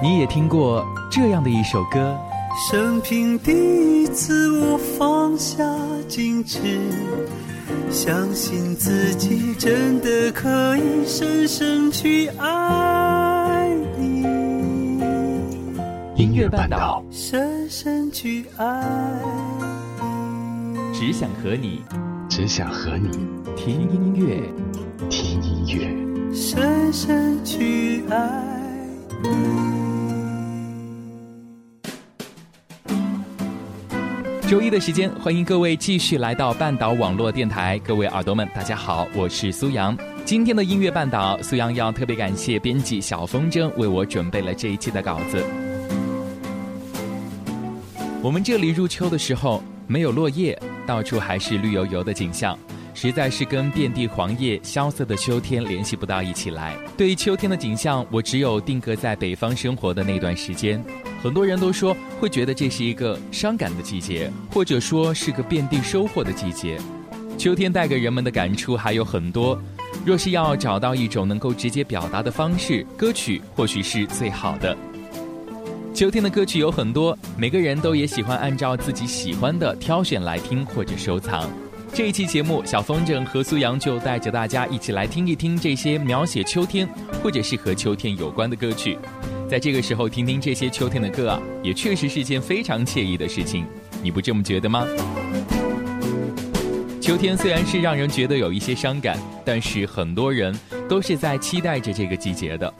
你也听过这样的一首歌。生平第一次，我放下矜持，相信自己真的可以深深去爱你。音乐半岛，深深去爱你。只想和你，只想和你听音乐，听音乐，深深去爱周一的时间，欢迎各位继续来到半岛网络电台。各位耳朵们，大家好，我是苏阳。今天的音乐半岛，苏阳要特别感谢编辑小风筝为我准备了这一期的稿子。我们这里入秋的时候，没有落叶，到处还是绿油油的景象，实在是跟遍地黄叶、萧瑟的秋天联系不到一起来。对于秋天的景象，我只有定格在北方生活的那段时间。很多人都说会觉得这是一个伤感的季节，或者说是个遍地收获的季节。秋天带给人们的感触还有很多，若是要找到一种能够直接表达的方式，歌曲或许是最好的。秋天的歌曲有很多，每个人都也喜欢按照自己喜欢的挑选来听或者收藏。这一期节目，小风筝和苏阳就带着大家一起来听一听这些描写秋天或者是和秋天有关的歌曲。在这个时候听听这些秋天的歌啊，也确实是件非常惬意的事情，你不这么觉得吗？秋天虽然是让人觉得有一些伤感，但是很多人都是在期待着这个季节的，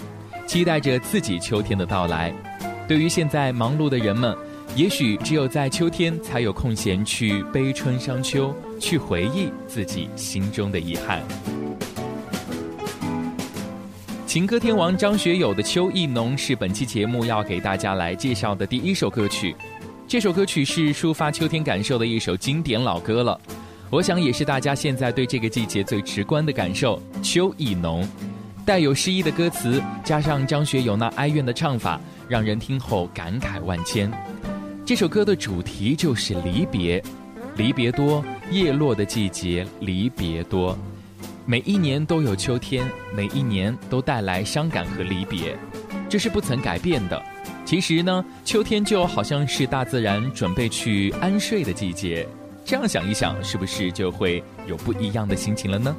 期待着自己秋天的到来。对于现在忙碌的人们，也许只有在秋天才有空闲去悲春伤秋，去回忆自己心中的遗憾。情歌天王张学友的《秋意浓》是本期节目要给大家来介绍的第一首歌曲。这首歌曲是抒发秋天感受的一首经典老歌了，我想也是大家现在对这个季节最直观的感受。秋意浓，带有诗意的歌词，加上张学友那哀怨的唱法，让人听后感慨万千。这首歌的主题就是离别，离别多，叶落的季节，离别多。每一年都有秋天，每一年都带来伤感和离别，这是不曾改变的。其实呢，秋天就好像是大自然准备去安睡的季节。这样想一想，是不是就会有不一样的心情了呢？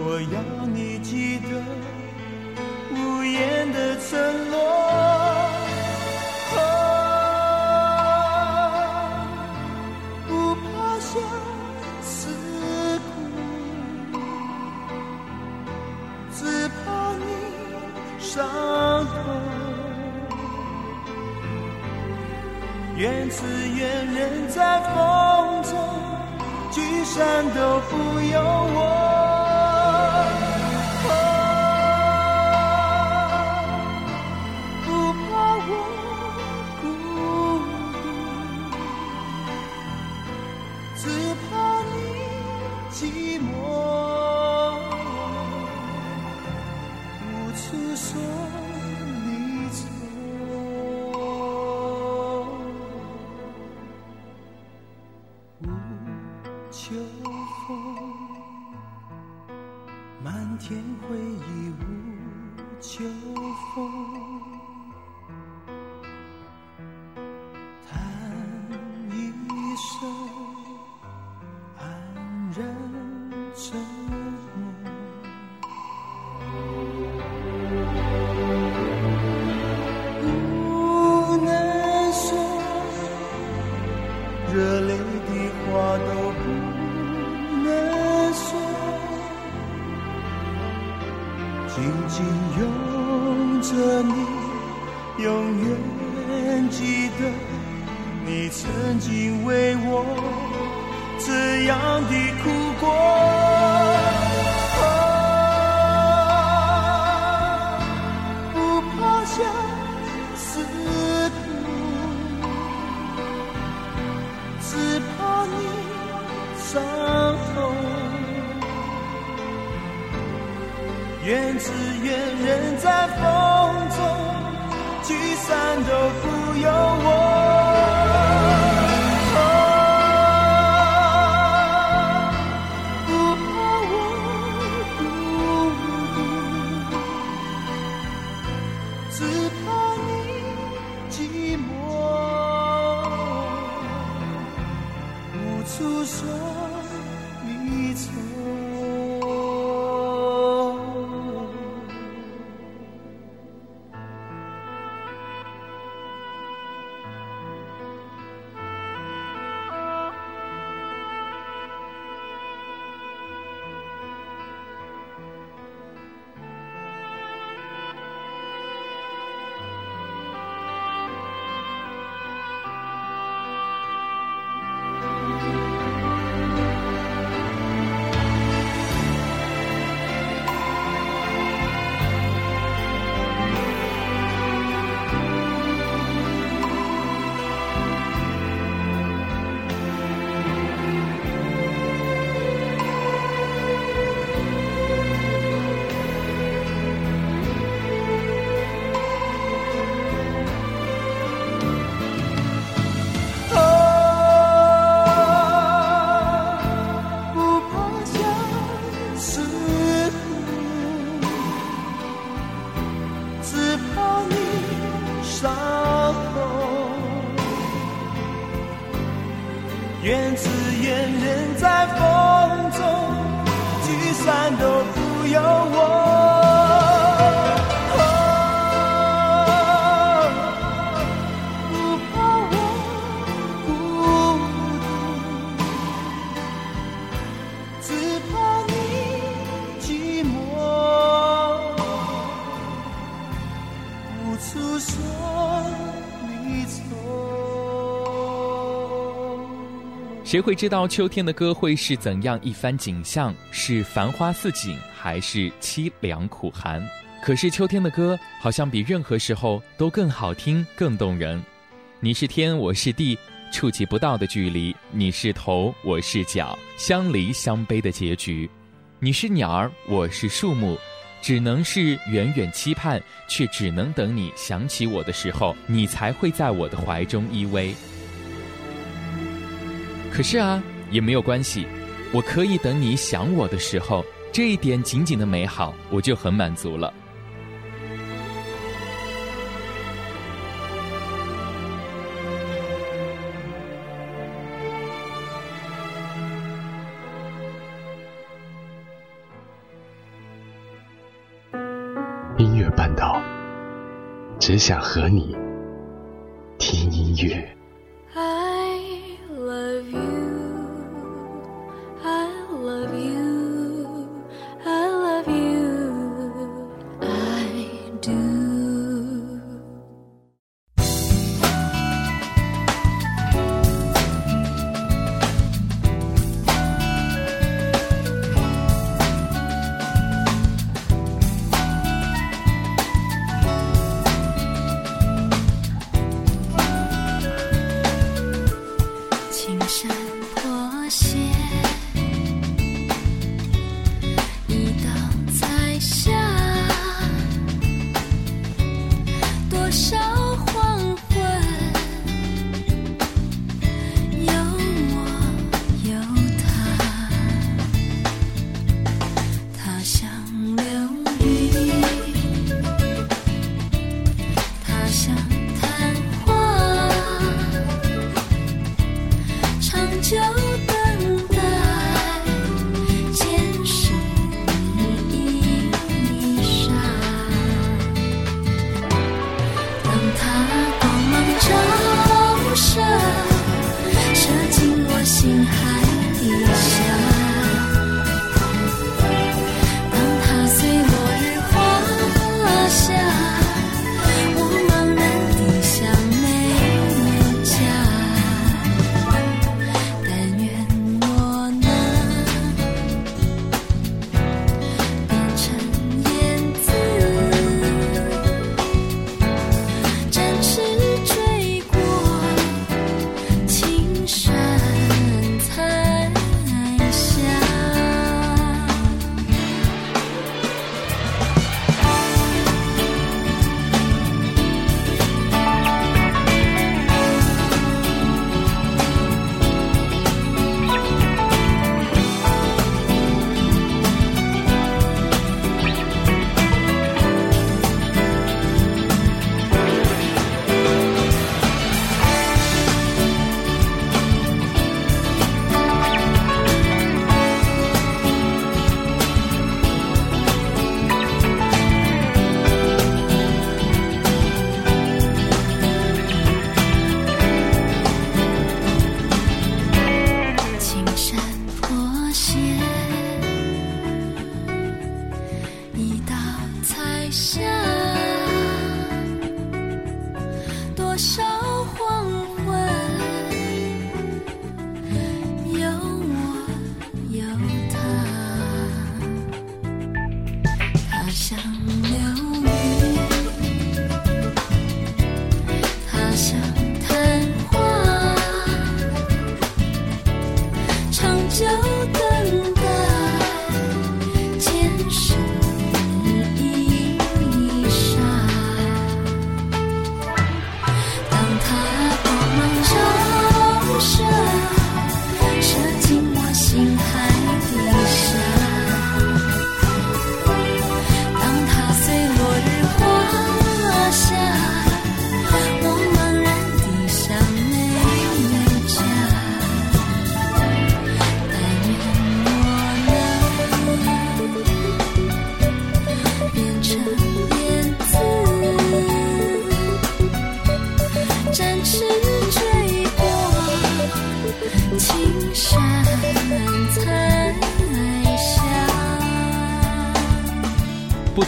我要你记得无言的承诺。不怕相思苦只怕你伤痛。怨只怨人在风中聚散都不由我漫天回忆，无秋风。缘只缘人在风中，聚散都不由我。谁会知道秋天的歌会是怎样一番景象？是繁花似锦，还是凄凉苦寒？可是秋天的歌好像比任何时候都更好听、更动人。你是天，我是地，触及不到的距离；你是头，我是脚，相离相悲的结局。你是鸟儿，我是树木，只能是远远期盼，却只能等你想起我的时候，你才会在我的怀中依偎。可是啊，也没有关系，我可以等你想我的时候，这一点仅仅的美好，我就很满足了。音乐半岛，只想和你听音乐。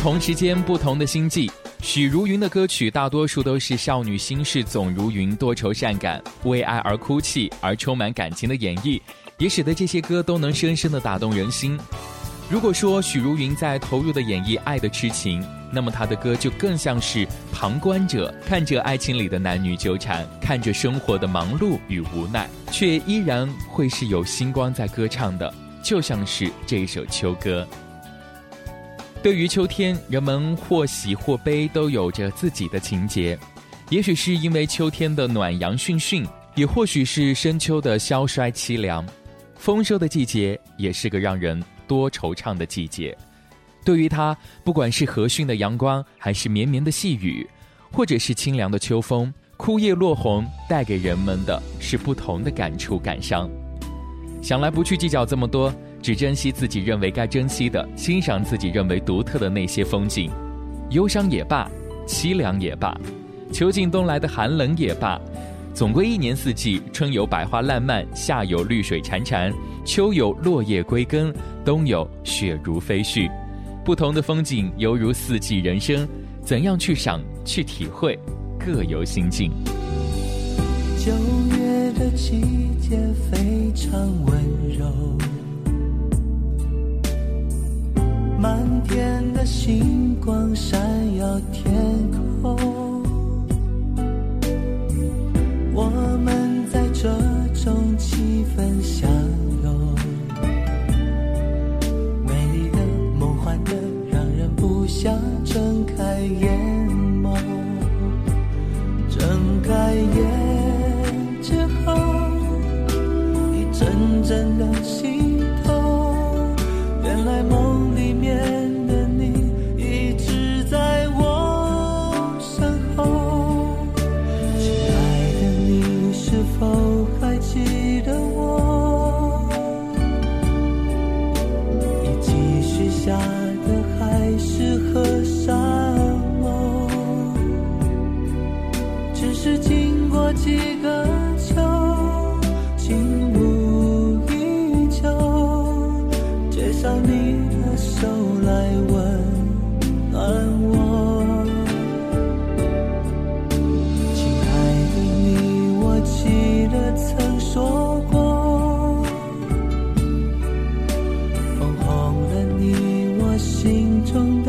同时间，不同的心境。许茹芸的歌曲大多数都是少女心事总如云，多愁善感，为爱而哭泣，而充满感情的演绎，也使得这些歌都能深深的打动人心。如果说许茹芸在投入的演绎爱的痴情，那么她的歌就更像是旁观者，看着爱情里的男女纠缠，看着生活的忙碌与无奈，却依然会是有星光在歌唱的，就像是这一首秋歌。对于秋天，人们或喜或悲，都有着自己的情节。也许是因为秋天的暖阳讯讯，也或许是深秋的萧衰凄凉。丰收的季节，也是个让人多惆怅的季节。对于它，不管是和煦的阳光，还是绵绵的细雨，或者是清凉的秋风，枯叶落红，带给人们的是不同的感触感伤。想来不去计较这么多。只珍惜自己认为该珍惜的，欣赏自己认为独特的那些风景，忧伤也罢，凄凉也罢，秋尽冬来的寒冷也罢，总归一年四季，春有百花烂漫，夏有绿水潺潺，秋有落叶归根，冬有雪如飞絮。不同的风景犹如四季人生，怎样去赏去体会，各有心境。九月的季节非常温柔。满天的星光闪耀天空，我们在这种气氛相拥，美丽的、梦幻的，让人不想睁开眼眸。睁开眼之后，一阵阵的心痛，原来梦心中。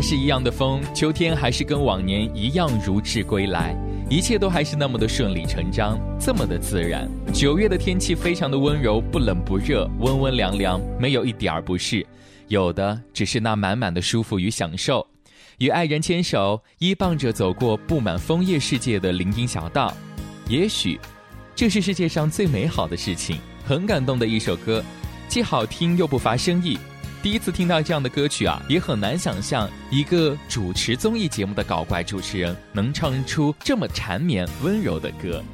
还是一样的风，秋天还是跟往年一样如至归来，一切都还是那么的顺理成章，这么的自然。九月的天气非常的温柔，不冷不热，温温凉凉，没有一点儿不适，有的只是那满满的舒服与享受。与爱人牵手，依傍着走过布满枫叶世界的林荫小道，也许，这是世界上最美好的事情。很感动的一首歌，既好听又不乏深意。第一次听到这样的歌曲啊，也很难想象一个主持综艺节目的搞怪主持人能唱出这么缠绵温柔的歌。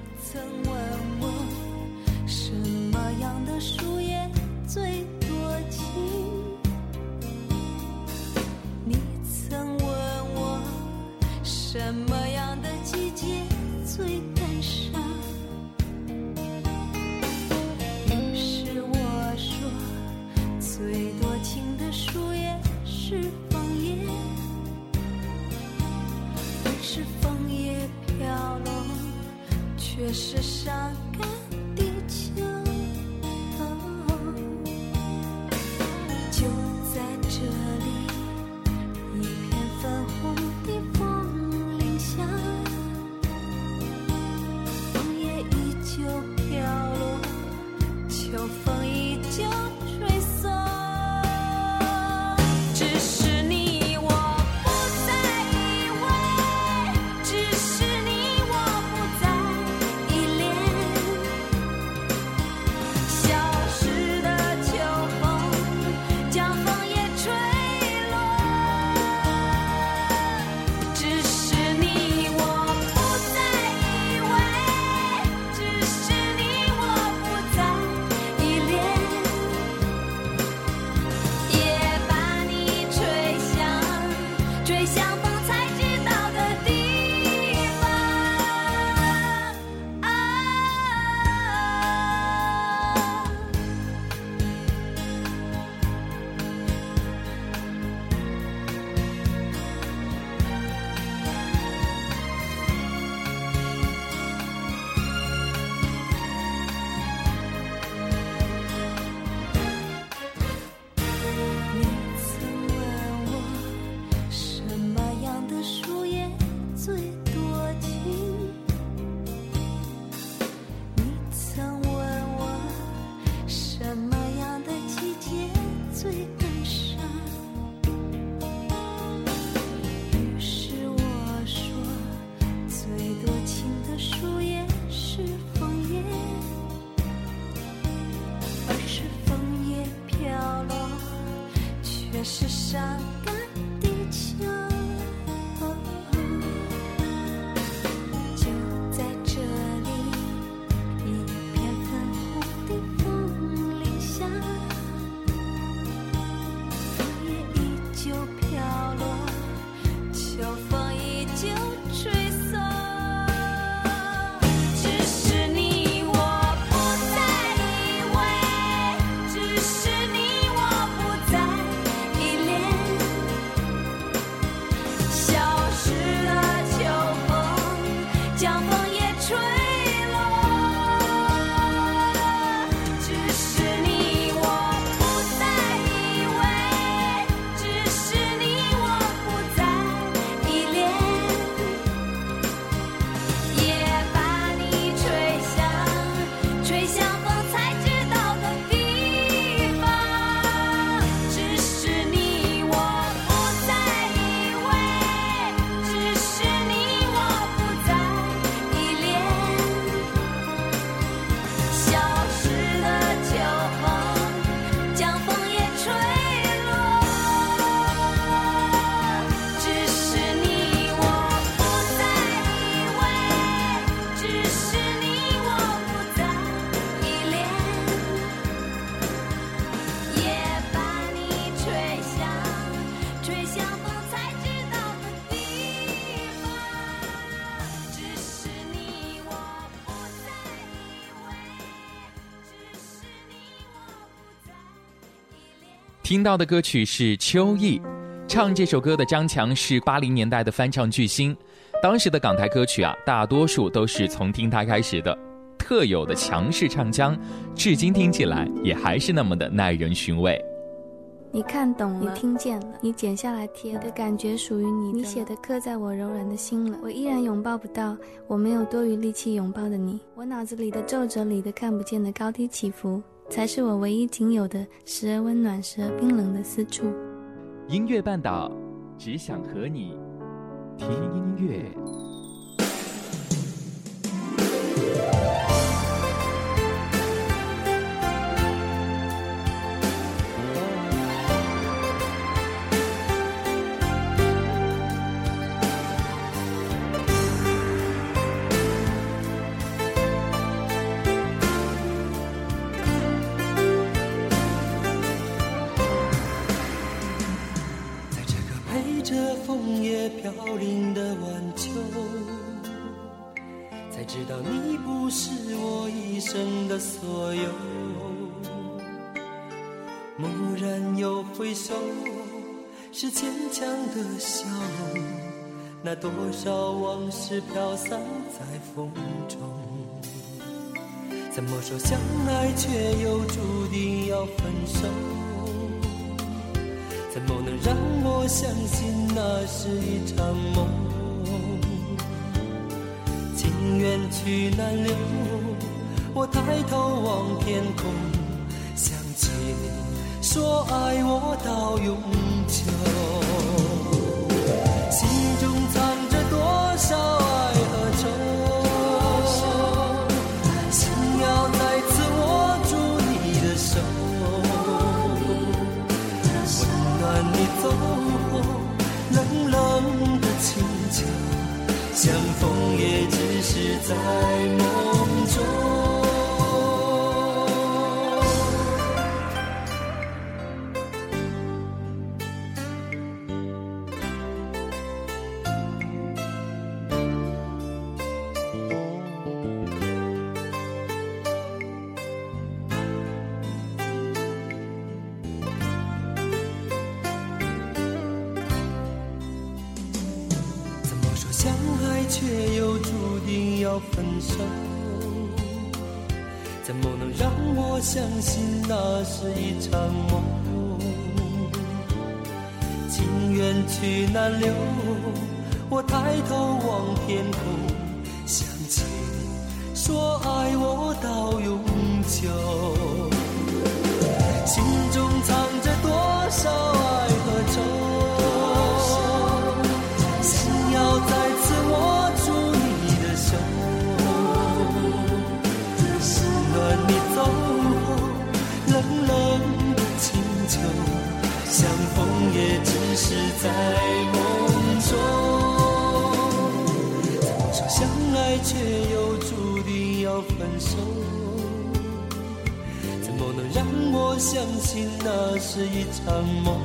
世上听到的歌曲是《秋意》，唱这首歌的张强是八零年代的翻唱巨星。当时的港台歌曲啊，大多数都是从听他开始的，特有的强势唱腔，至今听起来也还是那么的耐人寻味。你看懂了，你听见了，你剪下来贴了，的感觉属于你，你写的刻在我柔软的心了。我依然拥抱不到，我没有多余力气拥抱的你。我脑子里的皱褶里的看不见的高低起伏，才是我唯一仅有的时而温暖、时而冰冷的私处。音乐半岛，只想和你听音乐。零的晚秋，才知道你不是我一生的所有。蓦然又回首，是坚强的笑容。那多少往事飘散在风中，怎么说相爱却又注定要分手？我相信那是一场梦？情缘去难留，我抬头望天空，想起你说爱我到永在梦中。怎么能让我相信那是一场梦？情缘去难留，我抬头望天空，想起你说爱我到永久。在梦中。怎么说相爱却又注定要分手？怎么能让我相信那是一场梦？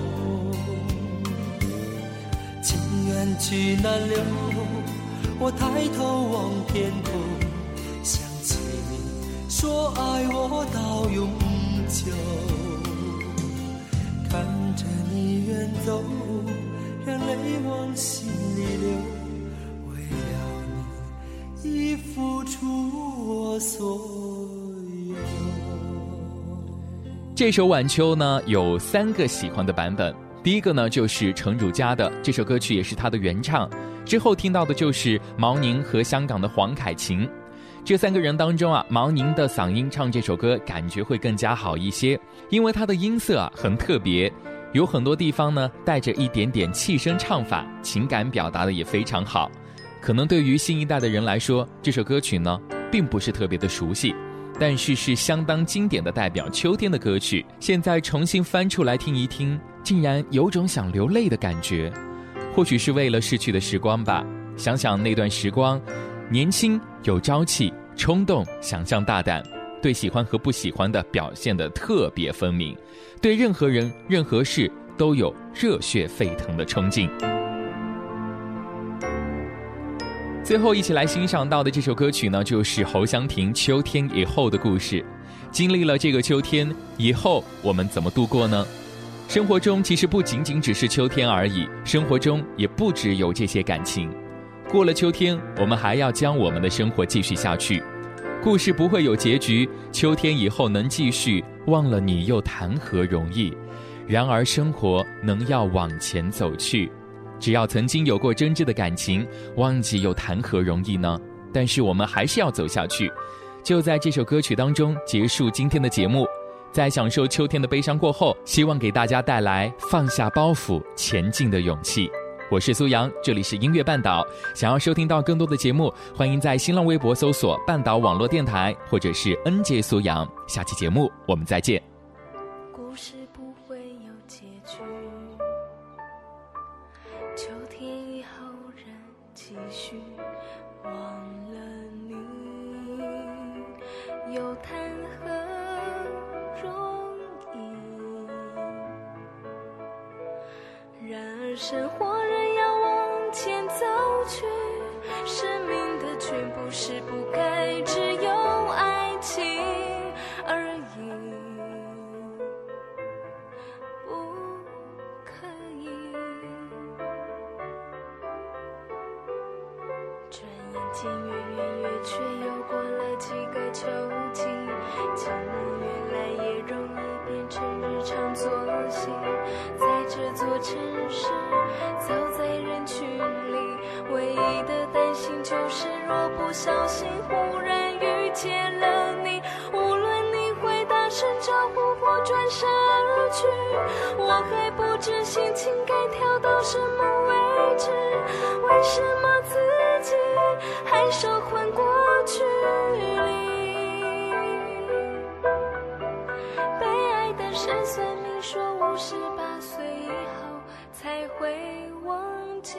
情缘去难留，我抬头望天空，想起你说爱我到永久。看着你远走，泪往心里流，为了你已付出我所有。这首《晚秋》呢有三个喜欢的版本，第一个呢就是程汝佳的这首歌曲，也是他的原唱。之后听到的就是毛宁和香港的黄凯芹。这三个人当中啊，毛宁的嗓音唱这首歌感觉会更加好一些，因为他的音色啊很特别，有很多地方呢带着一点点气声唱法，情感表达的也非常好。可能对于新一代的人来说，这首歌曲呢并不是特别的熟悉。但是是相当经典的代表秋天的歌曲，现在重新翻出来听一听，竟然有种想流泪的感觉。或许是为了逝去的时光吧，想想那段时光，年轻有朝气，冲动，想象大胆，对喜欢和不喜欢的表现的特别分明，对任何人、任何事都有热血沸腾的冲劲。最后一起来欣赏到的这首歌曲呢，就是侯湘婷《秋天以后的故事》。经历了这个秋天以后，我们怎么度过呢？生活中其实不仅仅只是秋天而已，生活中也不只有这些感情。过了秋天，我们还要将我们的生活继续下去。故事不会有结局，秋天以后能继续，忘了你又谈何容易？然而生活能要往前走去，只要曾经有过真挚的感情，忘记又谈何容易呢？但是我们还是要走下去。就在这首歌曲当中结束今天的节目，在享受秋天的悲伤过后，希望给大家带来放下包袱、前进的勇气。我是苏阳，这里是音乐半岛。想要收听到更多的节目，欢迎在新浪微博搜索“半岛网络电台”或者是 “N J 苏阳”。下期节目我们再见。故事不会有结局，秋天以后仍继续。忘了你，又谈何容易？然而生活全部是不该若不小心忽然遇见了你，无论你会大声招呼或转身而去，我还不知心情该跳到什么位置，为什么自己还受困过去里？被爱的事算命说五十八岁以后才会忘记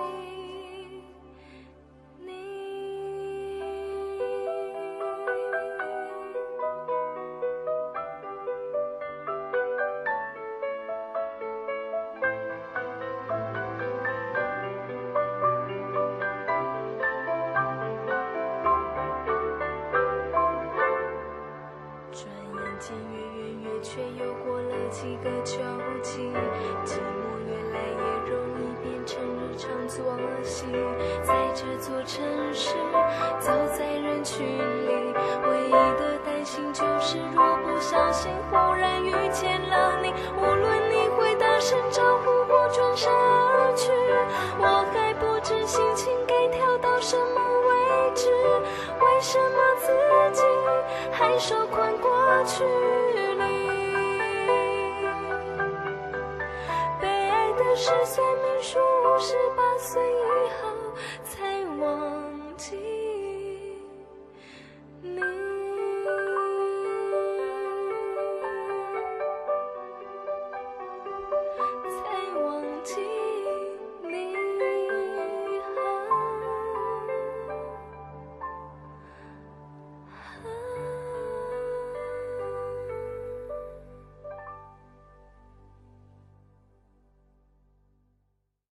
可惜。在这座城市，走在人群里，唯一的担心就是，若不小心忽然遇见了你，无论你会大声招呼或转身而去，我还不知心情该跳到什么位置，为什么自己还受困过去里？被爱的是算命说五十八岁以后